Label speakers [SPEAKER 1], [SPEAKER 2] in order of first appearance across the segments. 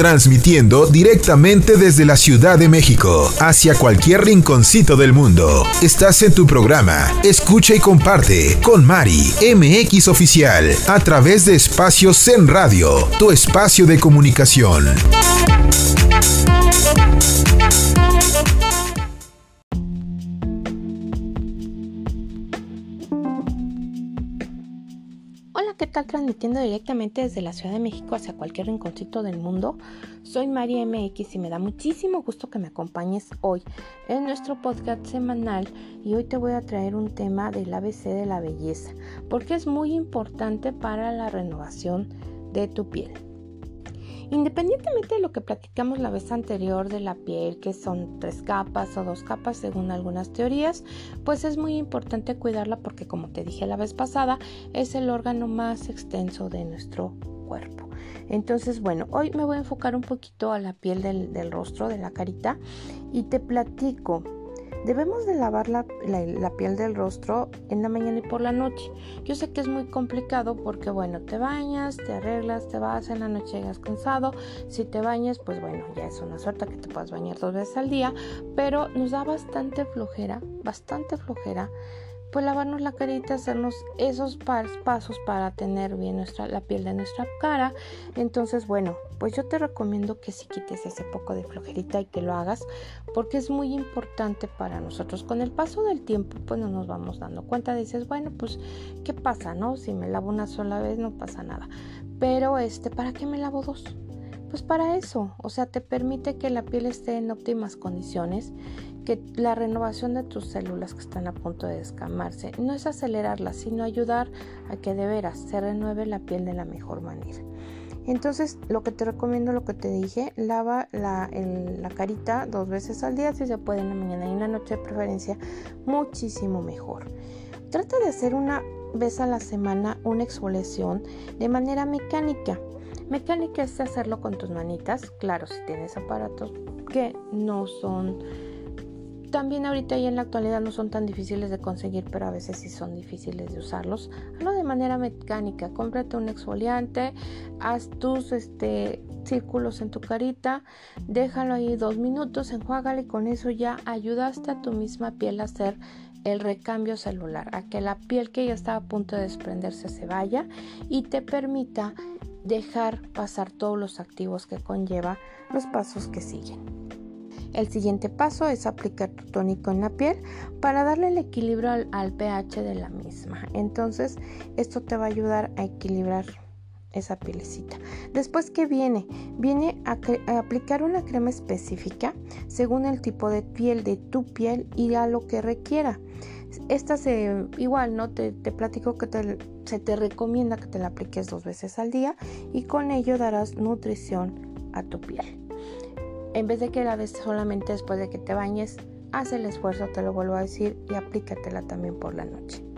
[SPEAKER 1] transmitiendo directamente desde la Ciudad de México hacia cualquier rinconcito del mundo. Estás en tu programa Escucha y comparte con Mari MX Oficial a través de Espacio Zen Radio, tu espacio de comunicación.
[SPEAKER 2] ¿Qué tal? Transmitiendo directamente desde la Ciudad de México hacia cualquier rinconcito del mundo. Soy María MX y me da muchísimo gusto que me acompañes hoy en nuestro podcast semanal y hoy te voy a traer un tema del ABC de la belleza porque es muy importante para la renovación de tu piel. Independientemente de lo que platicamos la vez anterior de la piel, que son tres capas o dos capas según algunas teorías, pues es muy importante cuidarla porque como te dije la vez pasada, es el órgano más extenso de nuestro cuerpo. Entonces, bueno, hoy me voy a enfocar un poquito a la piel del, del rostro, de la carita, y te platico Debemos de lavar la, piel del rostro en la mañana y por la noche. Yo sé que es muy complicado porque bueno, te bañas, te arreglas, te vas en la noche, llegas cansado. Si te bañas, pues bueno, ya es una suerte que te puedas bañar dos veces al día, pero nos da bastante flojera, bastante flojera pues lavarnos la carita, hacernos esos pasos para tener bien nuestra, la piel de nuestra cara. Entonces, bueno, pues yo te recomiendo que si quites ese poco de flojerita y que lo hagas porque es muy importante para nosotros. Con el paso del tiempo, pues no nos vamos dando cuenta. Dices, bueno, pues, ¿qué pasa, no? Si me lavo una sola vez, no pasa nada. Pero, este, ¿para qué me lavo dos? Pues para eso, o sea, te permite que la piel esté en óptimas condiciones que la renovación de tus células que están a punto de descamarse no es acelerarlas, sino ayudar a que de veras se renueve la piel de la mejor manera. Entonces, lo que te recomiendo, lo que te dije, lava la, la, carita dos veces al día, si se puede en la mañana y en la noche de preferencia, muchísimo mejor. Trata de hacer una vez a la semana una exfoliación de manera mecánica. Mecánica es hacerlo con tus manitas, claro, si tienes aparatos que no son también ahorita y en la actualidad no son tan difíciles de conseguir, pero a veces sí son difíciles de usarlos. Hazlo de manera mecánica. Cómprate un exfoliante, haz tus este, círculos en tu carita, déjalo ahí dos minutos, enjuágale y con eso ya ayudaste a tu misma piel a hacer el recambio celular, a que la piel que ya estaba a punto de desprenderse se vaya y te permita dejar pasar todos los activos que conlleva los pasos que siguen. El siguiente paso es aplicar tu tónico en la piel para darle el equilibrio al, pH de la misma. Entonces, esto te va a ayudar a equilibrar esa pielecita. Después, ¿qué viene? Viene a, aplicar una crema específica según el tipo de piel de tu piel y a lo que requiera. Esta se, igual, ¿no? Te, platico que se te recomienda que te la apliques dos veces al día y con ello darás nutrición a tu piel. En vez de que la des solamente después de que te bañes, haz el esfuerzo, te lo vuelvo a decir, y aplícatela también por la noche.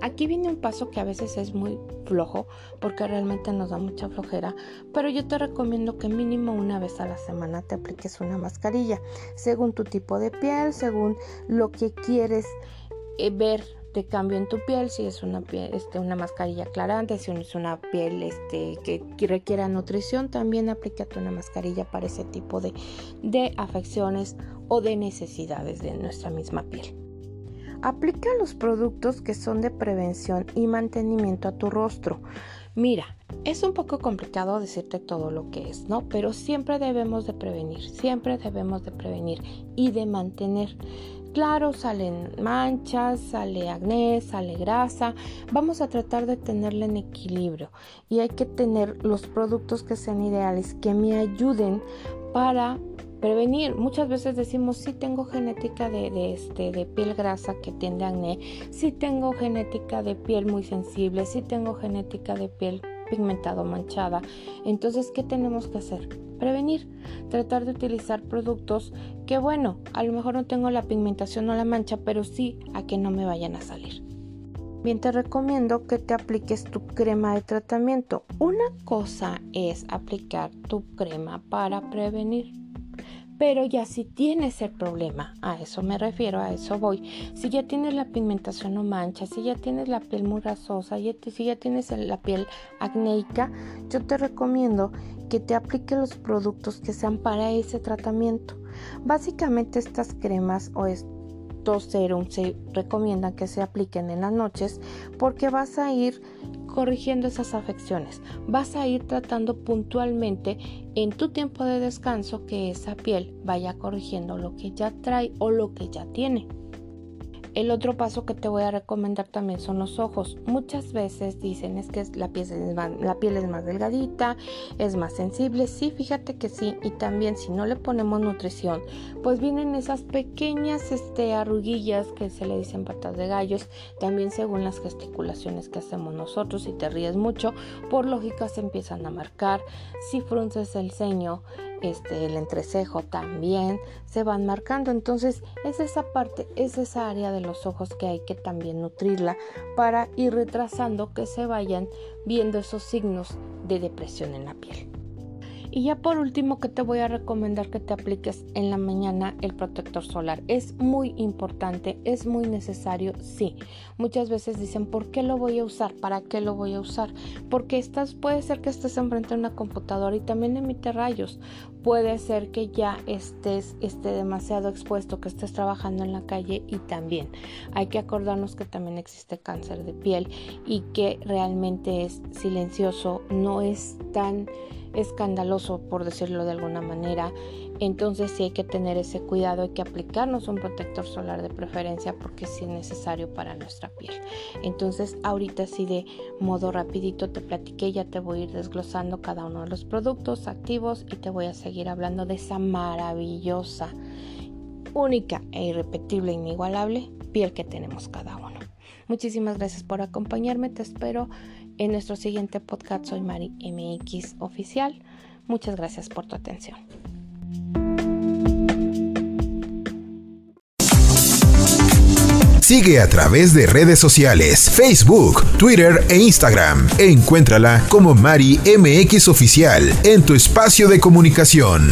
[SPEAKER 2] Aquí viene un paso que a veces es muy flojo porque realmente nos da mucha flojera, pero yo te recomiendo que mínimo una vez a la semana te apliques una mascarilla, según tu tipo de piel, según lo que quieres eh, ver de cambio en tu piel, si es una piel, este, una mascarilla aclarante, si es una piel este, que, requiera nutrición, también aplícate una mascarilla para ese tipo de, de afecciones o de necesidades de nuestra misma piel. Aplica los productos que son de prevención y mantenimiento a tu rostro. Mira, es un poco complicado decirte todo lo que es, ¿no? Pero siempre debemos de prevenir, siempre debemos de prevenir y de mantener. Claro, salen manchas, sale acné, sale grasa. Vamos a tratar de tenerla en equilibrio y hay que tener los productos que sean ideales, que me ayuden para prevenir. Muchas veces decimos, sí tengo genética de, este, de piel grasa que tiende a acné, sí tengo genética de piel muy sensible, sí tengo genética de piel pigmentado, manchada. Entonces, ¿qué tenemos que hacer? Prevenir, tratar de utilizar productos que, bueno, a lo mejor no tengo la pigmentación o la mancha, pero sí a que no me vayan a salir. Bien, te recomiendo que te apliques tu crema de tratamiento. Una cosa es aplicar tu crema para prevenir, Pero ya si tienes el problema, a eso me refiero, a eso voy. Si ya tienes la pigmentación o mancha, si ya tienes la piel muy grasosa, si ya tienes la piel acnéica, yo te recomiendo que te aplique los productos que sean para ese tratamiento. Básicamente estas cremas o estos serums se recomiendan que se apliquen en las noches porque vas a ir corrigiendo esas afecciones. Vas a ir tratando puntualmente en tu tiempo de descanso que esa piel vaya corrigiendo lo que ya trae o lo que ya tiene. El otro paso que te voy a recomendar también son los ojos. Muchas veces dicen es que la piel es más, es más delgadita, es más sensible. Sí, fíjate que sí. Y también si no le ponemos nutrición, pues vienen esas pequeñas este, arruguillas que se le dicen patas de gallos. También según las gesticulaciones que hacemos nosotros, si te ríes mucho, por lógica se empiezan a marcar. Si frunces el ceño, este, el entrecejo también se van marcando. Entonces es esa parte, es esa área de los ojos que hay que también nutrirla para ir retrasando que se vayan viendo esos signos de depresión en la piel. Y ya por último que te voy a recomendar que te apliques en la mañana el protector solar. Es muy importante, es muy necesario, sí. Muchas veces dicen, ¿por qué lo voy a usar? ¿Para qué lo voy a usar? Porque estás, puede ser que estés enfrente de una computadora y también emite rayos. Puede ser que ya estés, esté demasiado expuesto, que estés trabajando en la calle y también hay que acordarnos que también existe cáncer de piel y que realmente es silencioso, no es tan escandaloso, por decirlo de alguna manera. Entonces sí hay que tener ese cuidado, hay que aplicarnos un protector solar de preferencia porque sí es necesario para nuestra piel. Entonces ahorita sí de modo rapidito te platiqué, ya te voy a ir desglosando cada uno de los productos activos y te voy a seguir hablando de esa maravillosa, única e irrepetible, inigualable piel que tenemos cada uno. Muchísimas gracias por acompañarme, te espero en nuestro siguiente podcast. Soy Mari MX Oficial. Muchas gracias por tu atención.
[SPEAKER 1] Sigue a través de redes sociales, Facebook, Twitter e Instagram. Encuéntrala como Mari MX Oficial en tu espacio de comunicación.